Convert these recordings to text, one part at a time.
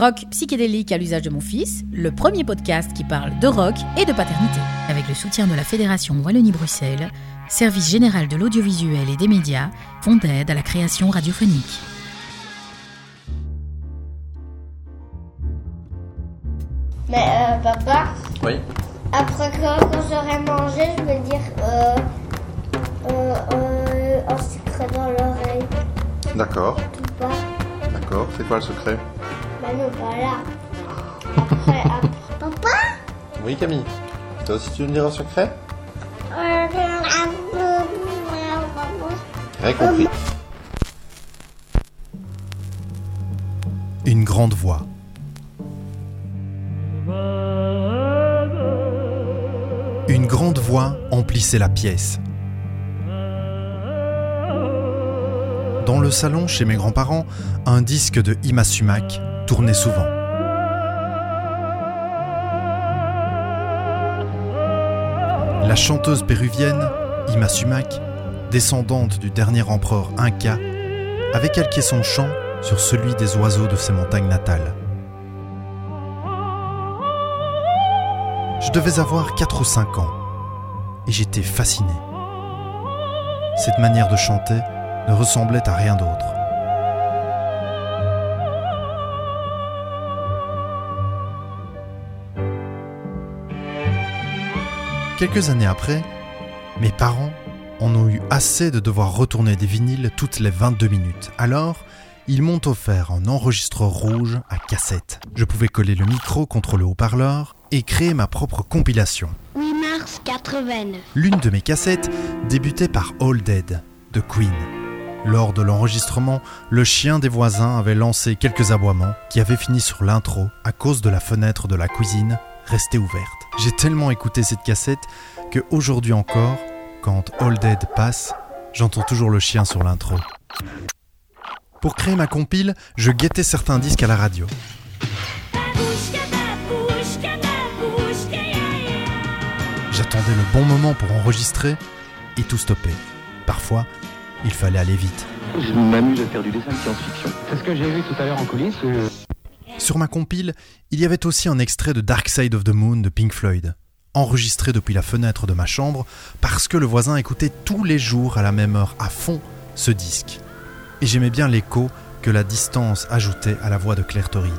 Rock psychédélique à l'usage de mon fils, le premier podcast qui parle de rock et de paternité. Avec le soutien de la Fédération Wallonie-Bruxelles, Service général de l'audiovisuel et des médias, font d'aide à la création radiophonique. Mais euh, papa, Oui. après quand, quand j'aurai mangé, je vais dire euh, euh, euh, un secret dans l'oreille. D'accord, d'accord. C'est quoi le secret? Mais non, pas là. Après, après. Papa? Oui, Camille. Toi aussi, tu veux me dire un secret? Rien compris. Une grande voix. Une grande voix emplissait la pièce. Dans le salon chez mes grands-parents, un disque de Ima Sumac tournait souvent. La chanteuse péruvienne, Ima Sumac, descendante du dernier empereur Inca, avait calqué son chant sur celui des oiseaux de ses montagnes natales. Je devais avoir 4 ou 5 ans et j'étais fasciné. Cette manière de chanter ne ressemblait à rien d'autre. Quelques années après, mes parents en ont eu assez de devoir retourner des vinyles toutes les 22 minutes. Alors, ils m'ont offert un enregistreur rouge à cassette. Je pouvais coller le micro contre le haut-parleur et créer ma propre compilation. 8 mars 89. L'une de mes cassettes débutait par All Dead de Queen. Lors de l'enregistrement, le chien des voisins avait lancé quelques aboiements qui avaient fini sur l'intro à cause de la fenêtre de la cuisine restée ouverte. J'ai tellement écouté cette cassette que aujourd'hui encore, quand All Dead passe, j'entends toujours le chien sur l'intro. Pour créer ma compile, je guettais certains disques à la radio. J'attendais le bon moment pour enregistrer et tout stopper. Parfois, il fallait aller vite. Je m'amuse à faire du dessin de science-fiction. C'est ce que j'ai vu tout à l'heure en coulisses. euh, Sur ma compile, il y avait aussi un extrait de Dark Side of the Moon de Pink Floyd, enregistré depuis la fenêtre de ma chambre parce que le voisin écoutait tous les jours à la même heure à fond ce disque. Et j'aimais bien l'écho que la distance ajoutait à la voix de Claire Tory.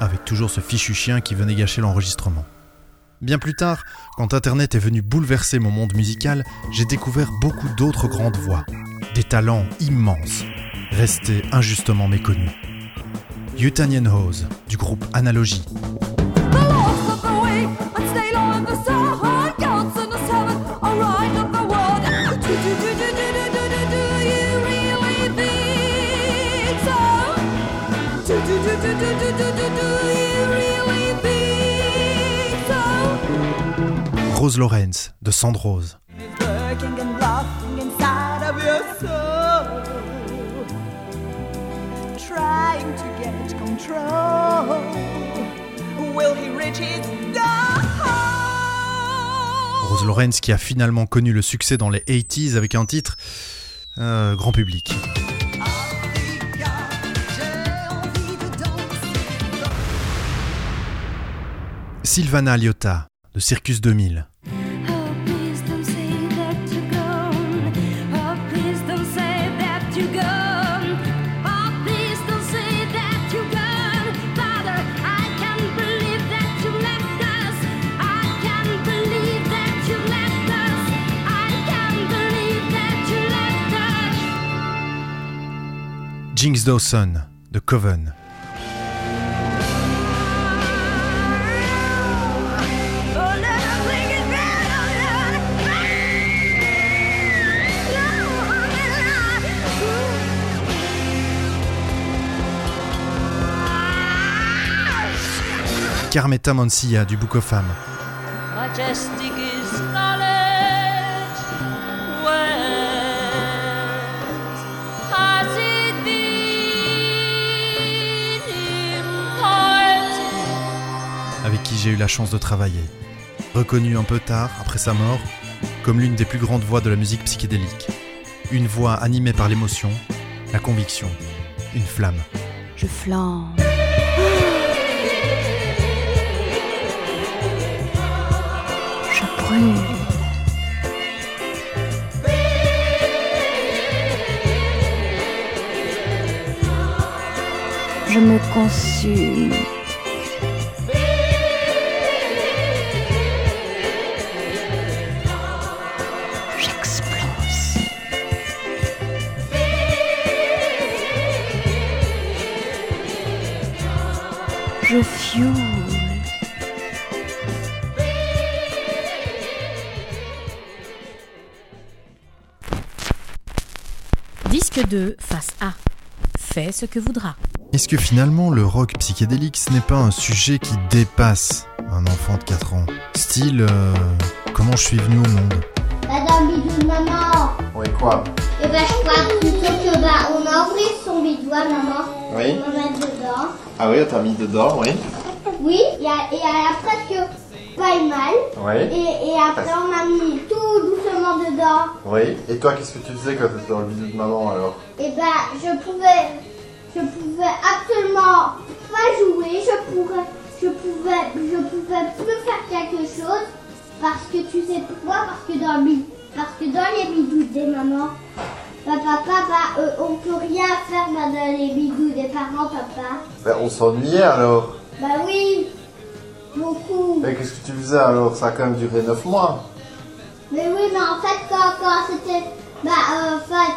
Avec toujours ce fichu chien qui venait gâcher l'enregistrement. Bien plus tard, quand Internet est venu bouleverser mon monde musical, j'ai découvert beaucoup d'autres grandes voix, des talents immenses, restés injustement méconnus. Utanian Hose, du groupe Analogie, Rose Lawrence, de Sandrose, Rose Lawrence qui a finalement connu le succès dans les 80s avec un titre euh, grand public. Sylvana Liotta, de Circus 2000. Dawson, de Coven. Carmeta Mansilla, du Book of Femme. j'ai eu la chance de travailler. Reconnue un peu tard, après sa mort, comme l'une des plus grandes voix de la musique psychédélique. Une voix animée par l'émotion, la conviction, une flamme. Je flamme. Je brûle. je me consume. Je. Disque 2, face A. Fais ce que voudras. Est-ce que finalement le rock psychédélique ce n'est pas un sujet qui dépasse un enfant de 4 ans? Style, euh, comment je suis venu au monde? Madame Bidou, maman. Oui, quoi? Et ben, je crois plutôt que bah, on a ouvert son bidou à maman. Oui. On dedans. Ah oui, t'as mis dedans, oui. Oui, et, a- et elle a presque pas mal. Oui. Et, et après, on a mis tout doucement dedans. Oui. Et toi, qu'est-ce que tu faisais quand t'étais dans le bidou de maman alors Et ben, je pouvais, je pouvais absolument pas jouer. Je pourrais, je pouvais, je pouvais plus faire quelque chose parce que tu sais pourquoi? Parce que dans le parce que dans les bidous des mamans, papa, bah, euh, on peut rien faire dans les bidous des parents, papa. Ben, on s'ennuyait alors. Bah oui, beaucoup. Mais qu'est-ce que tu faisais alors? Ça a quand même duré 9 mois. Mais oui, mais en fait, quand, quand c'était. Bah, euh, en fait.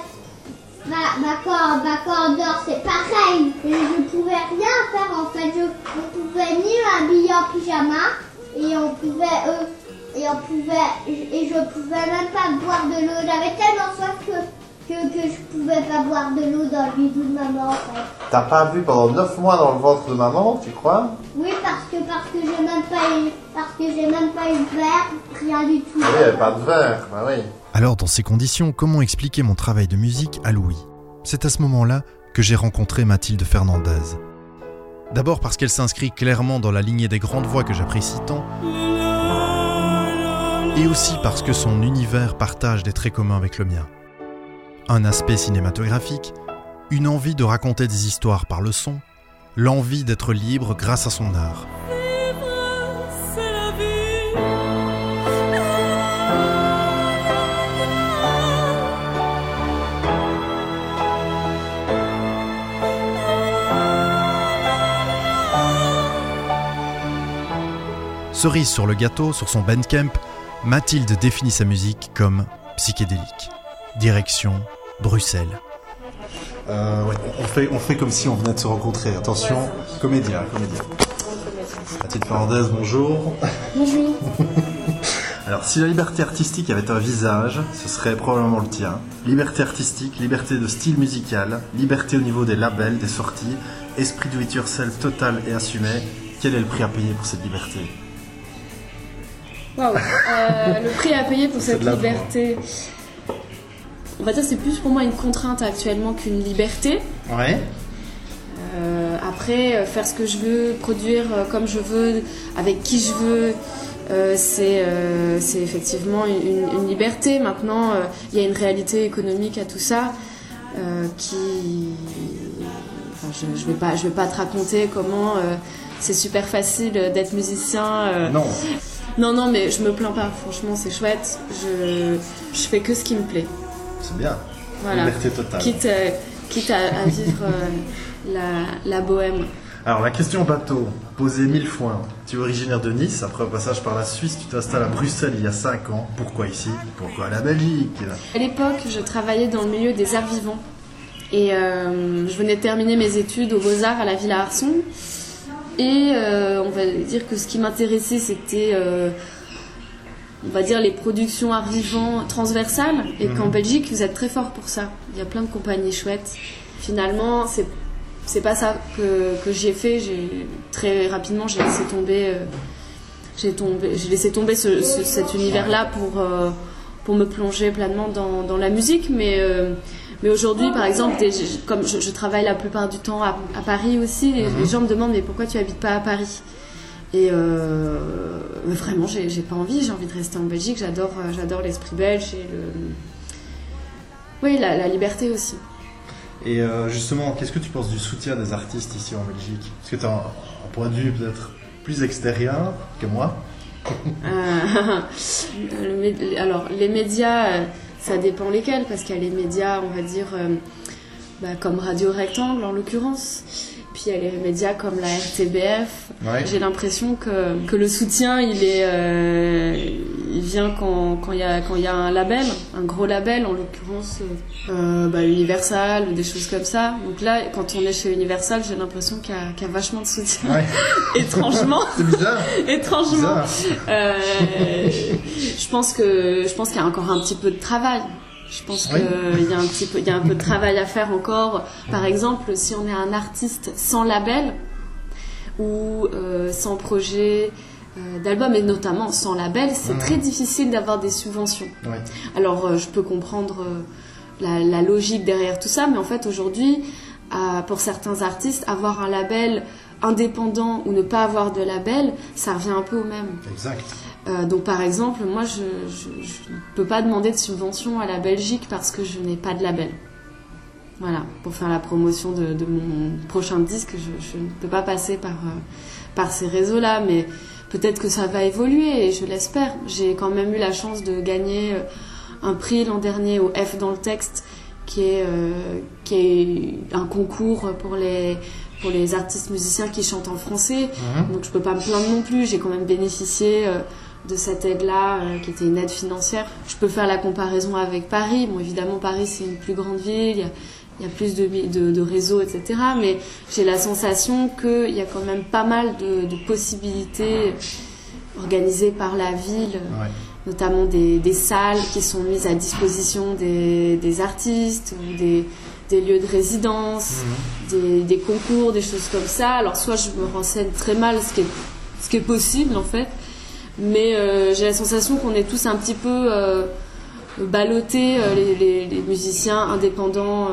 Bah, bah, quand, bah, quand on dort, c'est pareil. Et je pouvais rien faire, en fait. Je, on pouvait ni m'habiller en pyjama, et on pouvait. euh, et on pouvait. Et je pouvais même pas boire de l'eau. J'avais tellement soif que, que, que je pouvais pas boire de l'eau dans le bidou de maman, en fait. T'as pas bu pendant 9 mois dans le ventre de maman, tu crois? Oui, parce que, parce que j'ai même pas eu. Parce que j'ai même pas eu de verre, rien du tout. Oui, pas de verre. Bah oui. Alors dans ces conditions, comment expliquer mon travail de musique à Louis? C'est à ce moment-là que j'ai rencontré Mathilde Fernandez. D'abord parce qu'elle s'inscrit clairement dans la lignée des grandes voix que j'apprécie tant, et aussi parce que son univers partage des traits communs avec le mien. Un aspect cinématographique, une envie de raconter des histoires par le son, l'envie d'être libre grâce à son art. Cerise sur le gâteau, sur son Bandcamp, Mathilde définit sa musique comme psychédélique. Direction Bruxelles. Euh, ouais, on fait, on fait comme si on venait de se rencontrer. Attention, comédien, comédien. Mathilde Fernandez, bonjour. Bonjour. Alors, si la liberté artistique avait un visage, ce serait probablement le tien. Liberté artistique, liberté de style musical, liberté au niveau des labels, des sorties, esprit do it yourself total et assumé. Quel est le prix à payer pour cette liberté? Waouh Euh, Le prix à payer pour cette de l'argent. On va dire c'est plus pour moi une contrainte actuellement qu'une liberté. Ouais. Euh, après, euh, faire ce que je veux, produire euh, comme je veux, avec qui je veux, euh, c'est euh, effectivement une, liberté. Maintenant, il y a une réalité économique à tout ça qui. enfin, je ne vais, pas- je vais pas te raconter comment c'est super facile d'être musicien. Non. non, non, mais je me plains pas, franchement, c'est chouette. Je, je fais que ce qui me plaît. C'est bien. Voilà. Liberté totale. Quitte, euh, quitte à, à vivre euh, la, la bohème. Alors, la question bateau, posée mille fois. Tu es originaire de Nice, après un passage par la Suisse, tu t'installes à Bruxelles il y a 5 ans. Pourquoi ici? Pourquoi la Belgique? À l'époque, je travaillais dans le milieu des arts vivants. Et euh, je venais de terminer mes études aux Beaux-Arts à la Villa Arson. Et on va dire que ce qui m'intéressait, c'était, on va dire, les productions art vivant transversales. Et Mhm. qu'en Belgique, vous êtes très fort pour ça. Il y a plein de compagnies chouettes. Finalement, c'est c'est pas ça que, que j'ai fait. J'ai très rapidement, j'ai laissé tomber. euh, j'ai tombé, j'ai laissé tomber ce- ce- cet univers-là pour euh, pour me plonger pleinement dans, dans la musique. Mais euh, mais aujourd'hui, par exemple, des- comme je, je travaille la plupart du temps à, à Paris aussi, les, Mhm. les gens me demandent mais pourquoi tu habites pas à Paris? Et euh, vraiment, j'ai j'ai pas envie. J'ai envie de rester en Belgique. J'adore euh, j'adore l'esprit belge et le oui la, la liberté aussi. Et euh, justement, qu'est-ce que tu penses du soutien des artistes ici en Belgique? Parce que tu as un, un point de vue peut-être plus extérieur que moi. Euh, le alors, les médias, ça dépend lesquels, parce qu'il y a les médias, on va dire, bah, comme Radio Rectangle en l'occurrence. Puis il y a les médias comme la RTBF. Ouais. J'ai l'impression que, que le soutien, il est, euh, il vient quand quand il y a quand y a un label, un gros label, en l'occurrence euh, euh, bah, Universal ou des choses comme ça. Donc là, quand on est chez Universal, j'ai l'impression qu'il y, a- qu'il y a vachement de soutien. Ouais. Étrangement. C'est bizarre. Étrangement. Bizarre. Euh, je pense que je pense qu'il y a encore un petit peu de travail. Je pense Oui. qu'il y a un petit peu il y a un peu de travail à faire encore. Par exemple, si on est un artiste sans label ou euh, sans projet euh, d'album et notamment sans label, c'est très difficile d'avoir des subventions. Alors, euh, je peux comprendre la, la logique derrière tout ça, mais en fait, aujourd'hui, pour certains artistes, avoir un label indépendant ou ne pas avoir de label, ça revient un peu au même. Exact. Euh, donc, par exemple, moi, je ne peux pas demander de subvention à la Belgique parce que je n'ai pas de label. Voilà, pour faire la promotion de, de mon prochain disque, je, je ne peux pas passer par, euh, par ces réseaux-là, mais peut-être que ça va évoluer et je l'espère. J'ai quand même eu la chance de gagner euh, un prix l'an dernier au F dans le texte, qui est, euh, qui est un concours pour les, pour les artistes musiciens qui chantent en français. Mhm. Donc je peux pas me plaindre non plus, j'ai quand même bénéficié euh, de cette aide-là, euh, qui était une aide financière. Je peux faire la comparaison avec Paris. Bon, évidemment, Paris, c'est une plus grande ville, il y a, il y a plus de, de, de réseaux, etc. Mais j'ai la sensation qu'il y a quand même pas mal de, de possibilités organisées par la ville, Ouais. notamment des, des salles qui sont mises à disposition des, des artistes ou des, des lieux de résidence, des, des concours, des choses comme ça. Alors soit je me renseigne très mal, ce qui est, ce qui est possible en fait, mais euh, j'ai la sensation qu'on est tous un petit peu euh, ballottés, euh, les, les- les musiciens indépendants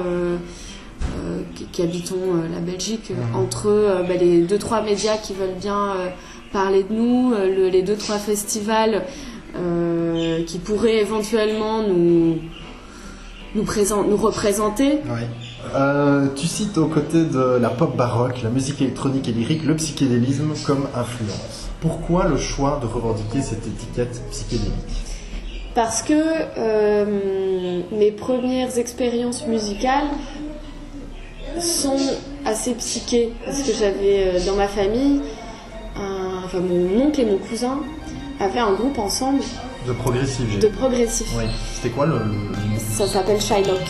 qui, qui habitons la Belgique, euh, entre bah, les deux trois médias qui veulent bien parler de nous, le- les deux trois festivals qui pourraient éventuellement nous nous, présent- nous représenter. Euh, tu cites aux côtés de la pop baroque, la musique électronique et lyrique, le psychédélisme comme influence. Pourquoi le choix de revendiquer cette étiquette psychédélique Parce que euh, mes premières expériences musicales sont assez psychées. Parce que j'avais euh, dans ma famille, un- enfin mon oncle et mon cousin avaient un groupe ensemble De progressif, de progressif. Oui. C'était quoi le. le- Ça s'appelle Shylock.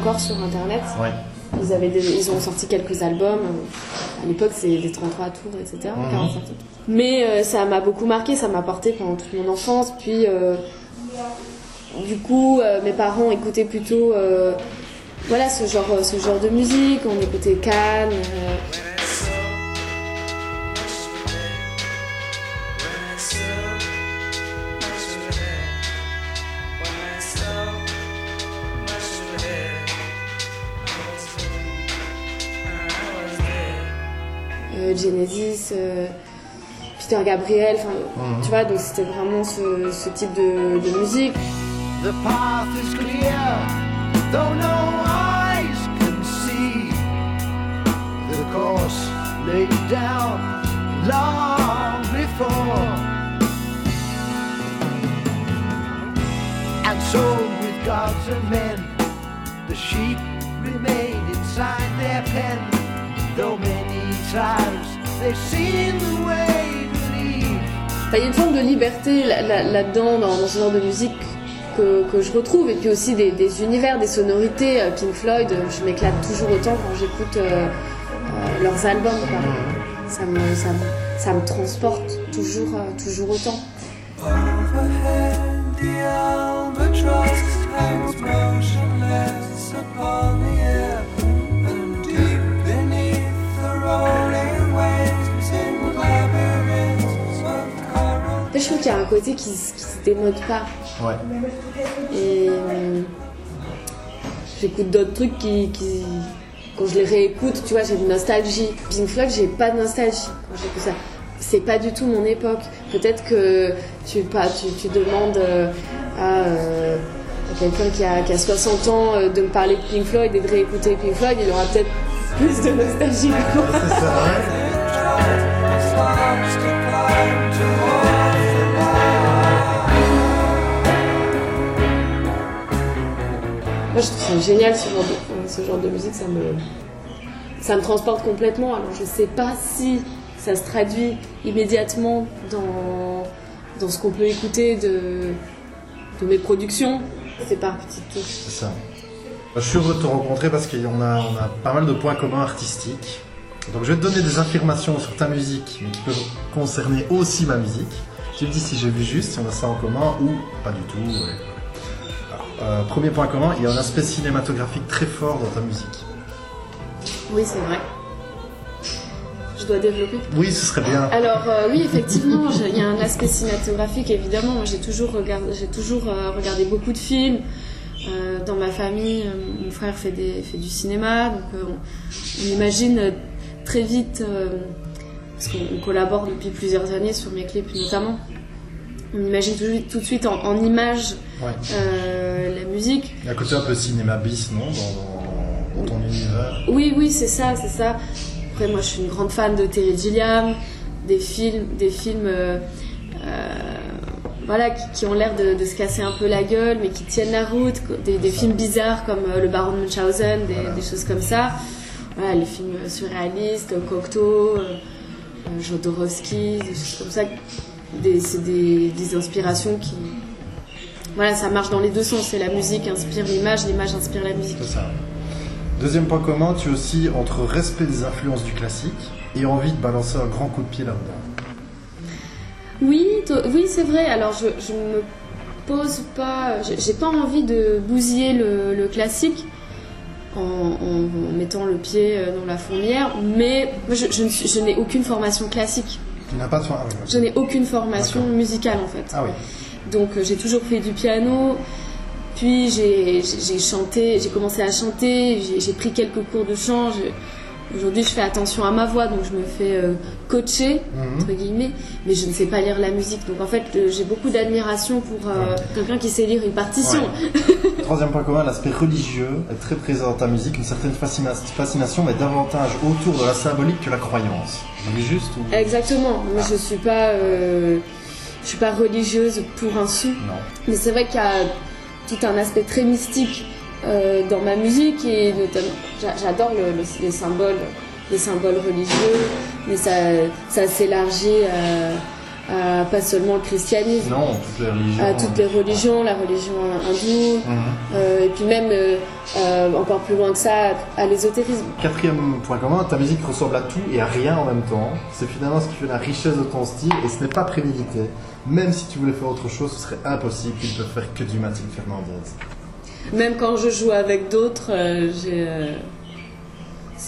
Encore sur internet. Ouais. Ils, avaient des- ils ont sorti quelques albums. À l'époque, c'est des 33 tours, etc. Mhm. 45 tours. Mais euh, ça m'a beaucoup marqué, ça m'a porté pendant toute mon enfance. Puis, euh, du coup, euh, mes parents écoutaient plutôt voilà, ce, genre, ce genre de musique. On écoutait Cannes. Genesis, euh, Peter Gabriel, enfin, Mhm. tu vois, donc c'était vraiment ce, ce type de, de musique. The path is clear, though no eyes can see. The course laid down long before. And so, with gods and men, the sheep remained inside their pen. Though many Enfin, Il y a une forme de liberté là- là- là-dedans, dans, ce genre de musique que, que je retrouve, et puis aussi des, des univers, des sonorités. Euh, Pink Floyd, euh, je m'éclate toujours autant quand j'écoute euh, euh, leurs albums. quoi. Ça, me, ça, me, ça me transporte toujours, euh, toujours autant. Overhead, the albatross hangs motionless upon the air, je trouve qu'il y a un côté qui, se démode pas. Ouais. Et euh, j'écoute d'autres trucs qui, qui- Quand je les réécoute, tu vois, j'ai une nostalgie. Pink Floyd, j'ai pas de nostalgie quand j'écoute ça. C'est pas du tout mon époque. Peut-être que tu, pas, tu, tu demandes euh, à, euh, à quelqu'un qui a, qui a 60 ans euh, de me parler de Pink Floyd et de réécouter Pink Floyd, il aura peut-être plus de nostalgie que moi. Moi, je trouve ça génial ce genre de, ce genre de musique, ça me, ça me transporte complètement. Alors, je sais pas si ça se traduit immédiatement dans, dans ce qu'on peut écouter de, de mes productions. C'est par petites touches. C'est ça. Je suis heureux de te rencontrer parce qu'on a, on a pas mal de points communs artistiques. Donc je vais te donner des affirmations sur ta musique, mais qui peuvent concerner aussi ma musique. Tu me dis si j'ai vu juste, si on a ça en commun ou pas du tout. Euh, premier point commun, il y a un aspect cinématographique très fort dans ta musique. Oui, c'est vrai. Je dois développer. Oui, ce serait bien. Alors euh, oui, effectivement, il y a un aspect cinématographique évidemment. Moi, j'ai toujours euh, regardé beaucoup de films. Euh, dans ma famille, mon frère fait des fait du cinéma, donc on, on imagine très vite parce qu'on on collabore depuis plusieurs années sur mes clips notamment. On imagine tout, de suite- tout de suite en, en images Ouais. euh, la musique. Il y a côté un peu cinéma bis, non dans, dans- ton univers? Oui, oui, c'est ça, c'est ça. Après, moi, je suis une grande fan de Terry Gilliam, des films, des films, euh, euh, voilà, qui, qui ont l'air de, de se casser un peu la gueule, mais qui tiennent la route. Des, des films bizarres comme Le Baron de Munchausen, des, des choses comme ça. Voilà, les films surréalistes, Cocteau, Jodorowsky, des choses comme ça. Des- C'est des, des inspirations qui, voilà, ça marche dans les deux sens. C'est la musique inspire l'image, l'image inspire la musique. C'est ça. Deuxième point commun, tu es aussi entre respect des influences du classique et envie de balancer un grand coup de pied là-dedans. Oui, oui, c'est vrai. Alors, je, je me pose pas. j'ai- pas envie de bousiller le, le classique en, en- en mettant le pied euh, dans la fourmière, mais moi, je, je ne suis- je n'ai aucune formation classique. Tu n'as pas de ah oui. Je n'ai aucune formation musicale en fait. Ah oui. Donc euh, j'ai toujours fait du piano, puis j'ai chanté, j'ai commencé à chanter, j'ai j'ai pris quelques cours de chant. je- Aujourd'hui je fais attention à ma voix, donc je me fais euh, coacher, Mhm. entre guillemets, mais je ne sais pas lire la musique. Donc en fait euh, j'ai beaucoup d'admiration pour euh, quelqu'un qui sait lire une partition. Troisième point commun, l'aspect religieux est très présent dans ta musique, une certaine fascina- fascination, mais davantage autour de la symbolique que la croyance. Juste ou... Exactement. Moi, je suis pas, euh, je suis pas religieuse pour un sou. Non. Mais c'est vrai qu'il y a tout un aspect très mystique euh, dans ma musique et notamment, j'a- j'adore le- le- les symboles, les symboles religieux, mais ça, ça s'élargit à, à pas seulement le christianisme. Non, toutes les religions. À toutes les religions, la religion hindoue, Mhm. euh, et puis même euh, euh, encore plus loin que ça, à l'ésotérisme. Quatrième point commun, ta musique ressemble à tout et à rien en même temps. C'est finalement ce qui fait la richesse de ton style et ce n'est pas prémédité. Même si tu voulais faire autre chose, ce serait impossible qu'ils ne peuvent faire que du Mathilde Fernandez. Même quand je joue avec d'autres, euh, j'ai euh,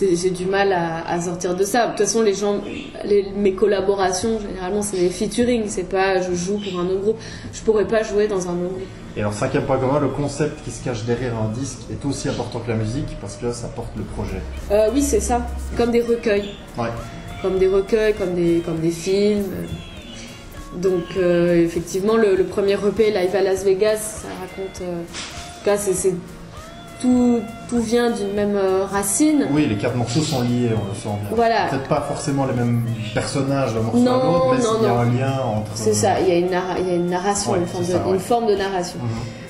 j'ai du mal à, à sortir de ça. De toute façon, les gens, les- mes collaborations, généralement, c'est des featuring. C'est pas je joue pour un autre groupe. Je pourrais pas jouer dans un autre groupe. Et alors, cinquième point commun, le concept qui se cache derrière un disque est aussi important que la musique parce que ça porte le projet. Euh, oui, c'est ça. Comme des recueils. Ouais. Comme des recueils, comme des, comme des films. Donc, euh, effectivement, le, le premier EP, Live à Las Vegas, ça raconte. euh, tout cas, c'est-. Tout, tout vient d'une même euh, racine. Oui, les quatre morceaux sont liés, on le sent bien. Voilà. Peut-être pas forcément les mêmes personnages d'un morceau Non, à l'autre, mais non, il y a non. un lien entre. C'est ça, il y, a une narra- il y a une narration, Ouais, une, forme de, ça, ouais. une forme de narration.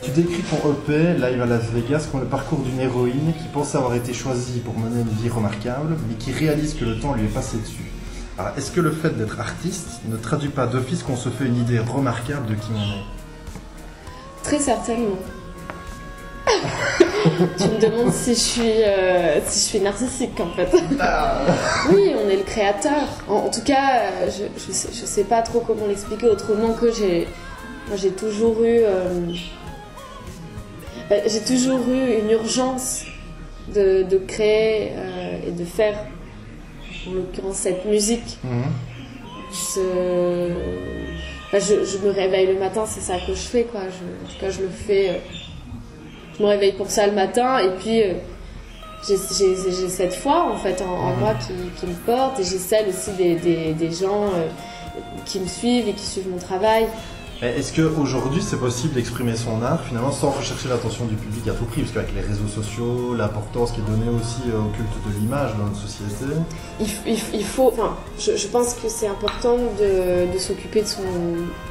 Tu décris ton EP, Live à Las Vegas, comme le parcours d'une héroïne qui pense avoir été choisie pour mener une vie remarquable, mais qui réalise que le temps lui est passé dessus. Alors, est-ce que le fait d'être artiste ne traduit pas d'office qu'on se fait une idée remarquable de qui on est? Très certainement. Tu me demandes si je suis, euh, si je suis narcissique en fait. oui, on est le créateur. En, en tout cas, je, je, sais, je sais pas trop comment l'expliquer autrement que j'ai, moi j'ai toujours eu, euh, euh, j'ai toujours eu une urgence de, de créer euh, et de faire, en l'occurrence cette musique. Ce- Enfin, je, je me réveille le matin, c'est ça que je fais, quoi. En tout cas, je le fais. Je me réveille pour ça le matin, et puis euh, j'ai cette foi en fait en, en moi qui, qui me porte, et j'ai celle aussi des, des, des gens euh, qui me suivent et qui suivent mon travail. Est-ce qu'aujourd'hui c'est possible d'exprimer son art finalement sans rechercher l'attention du public à tout prix? Parce qu'avec les réseaux sociaux, l'importance qui est donnée aussi euh, au culte de l'image dans notre société. il faut, enfin, je, je pense que c'est important de, de s'occuper de son,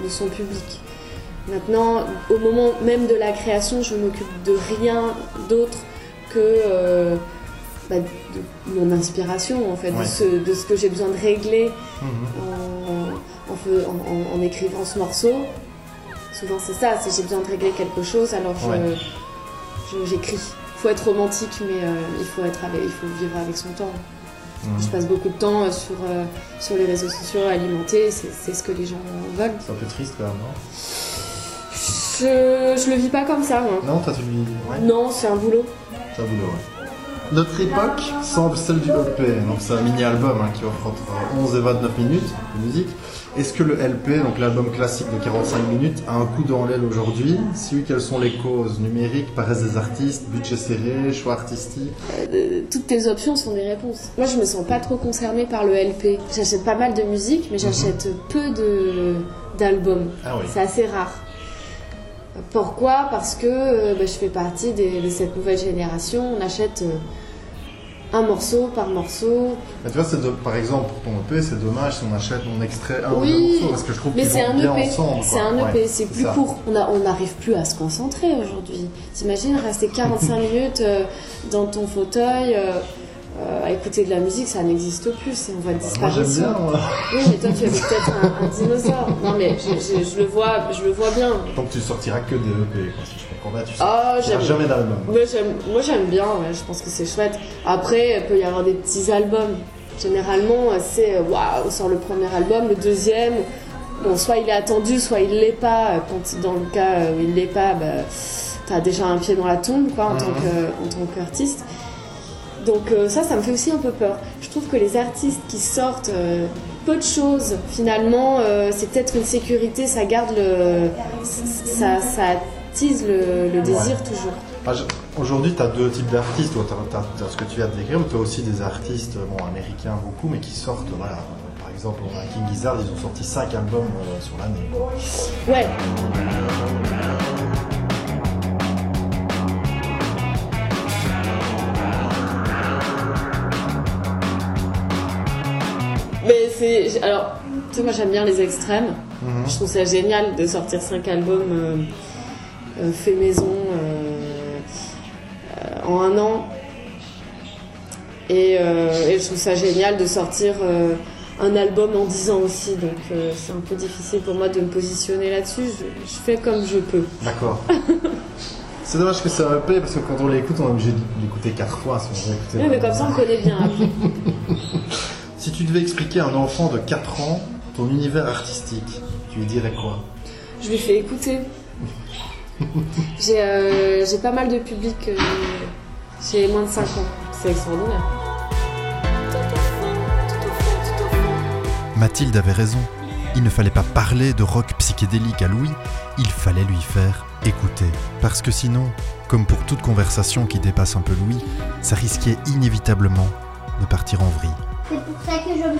de son public. Maintenant, au moment même de la création, je m'occupe de rien d'autre que euh, bah, de mon inspiration, en fait, Ouais. de, ce, de ce que j'ai besoin de régler Mhm. en, en, fais- en- en- en écrivant ce morceau. Souvent, c'est ça, c'est j'ai besoin de régler quelque chose, alors Ouais. j'écris. Il faut être romantique, mais euh, il faut être avec, il faut vivre avec son temps. Mhm. Je passe beaucoup de temps euh, sur, euh, sur les réseaux sociaux à alimenter, c'est c'est ce que les gens veulent. C'est un peu triste quand même, non? Je, je le vis pas comme ça. Non, toi tu lui. Ouais, Non, c'est un boulot. c'est un boulot, ouais. Notre époque semble celle du LP, donc c'est un mini-album hein, qui offre entre 11 et 29 minutes de musique. Est-ce que le LP, donc l'album classique de 45 minutes, a un coup dans l'aile aujourd'hui? Si oui, quelles sont les causes Numériques, paresse des artistes, budget serré, choix artistique? Euh, toutes tes options sont des réponses. Moi, je me sens pas trop concernée par le LP. J'achète pas mal de musique, mais j'achète peu de d'albums. Ah oui. C'est assez rare. Pourquoi? Parce que euh, bah, je fais partie des- de cette nouvelle génération. On achète euh, un morceau par morceau. Mais tu vois, c'est par exemple, pour ton EP, c'est dommage si on achète mon extrait un ou deux Oui, morceaux, parce que je trouve qu'ils c'est vont un bien EP. ensemble. C'est un EP, Ouais, c'est plus ça. court. On on n'arrive plus à se concentrer aujourd'hui. T'imagines rester 45 minutes euh, dans ton fauteuil euh, euh, à écouter de la musique, ça n'existe plus. On va disparaître. bien, moi. Oui, mais toi tu es peut-être un, un dinosaure. Non, mais je, je- je le vois, je le vois bien. Donc tu sortiras que des EP, si je comprends bien. Tu Ah, sortiras jamais d'album. Moi j'aime, bien, ouais, je pense que c'est chouette. Après, il peut y avoir des petits albums. Généralement, c'est euh, waouh, on sort le premier album, le deuxième. Bon, soit il est attendu, soit il l'est pas. Quand, dans le cas où il l'est pas, bah, t'as déjà un pied dans la tombe, quoi, en, tant, que, en tant qu'artiste. Donc euh, ça, ça me fait aussi un peu peur. Je trouve que les artistes qui sortent euh, peu de choses, finalement, euh, c'est peut-être une sécurité, ça garde le... ça, ça attise le, le désir toujours. Aujourd'hui, tu as deux types d'artistes. T'as- t'as ce que tu viens de décrire, mais tu as aussi des artistes bon, américains, beaucoup, mais qui sortent. Voilà. Par exemple, King Gizzard, ils ont sorti 5 albums sur l'année. Ouais. C'est. Alors, tu sais, moi j'aime bien les extrêmes. Mhm. Je trouve ça génial de sortir 5 albums euh, euh, fait maison euh, euh, en un an. Et, et je trouve ça génial de sortir un album en 10 ans aussi. Donc c'est un peu difficile pour moi de me positionner là-dessus. Je, je fais comme je peux. D'accord. C'est dommage que c'est un EP parce que quand on l'écoute, on est obligé de l'écouter 4 fois. Si, on écouter Oui, mais comme ça on connaît bien après. si tu devais expliquer à un enfant de 4 ans ton univers artistique, tu lui dirais quoi? Je lui fais écouter. J'ai euh, j'ai pas mal de public. euh, J'ai moins de 5 ans. C'est extraordinaire. Mathilde avait raison. Il ne fallait pas parler de rock psychédélique à Louis, il fallait lui faire écouter. Parce que sinon, comme pour toute conversation qui dépasse un peu Louis, ça risquait inévitablement de partir en vrille. C'est pour ça que je me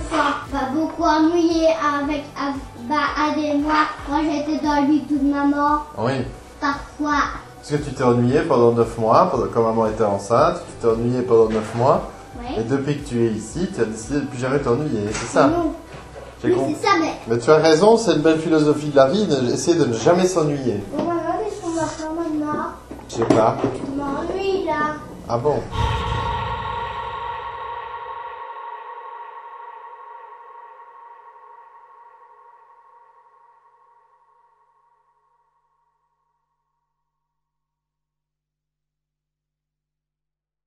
bah, beaucoup ennuyée avec à, bah, à des mois quand j'étais dans le bidou de maman. Oui. Parfois. Parce que tu t'es ennuyé pendant 9 mois, pendant, quand maman était enceinte, tu t'es ennuyé pendant 9 mois. Ouais. Et depuis que tu es ici, tu as décidé de plus jamais t'ennuyer, c'est ça Non. J'ai Mais compris. c'est ça, mais. Mais tu as raison, c'est une belle philosophie de la vie, de- essayer de ne jamais s'ennuyer. Maman, qu'est-ce qu'on va faire maintenant Je sais pas. Je m'ennuie là. Ah bon?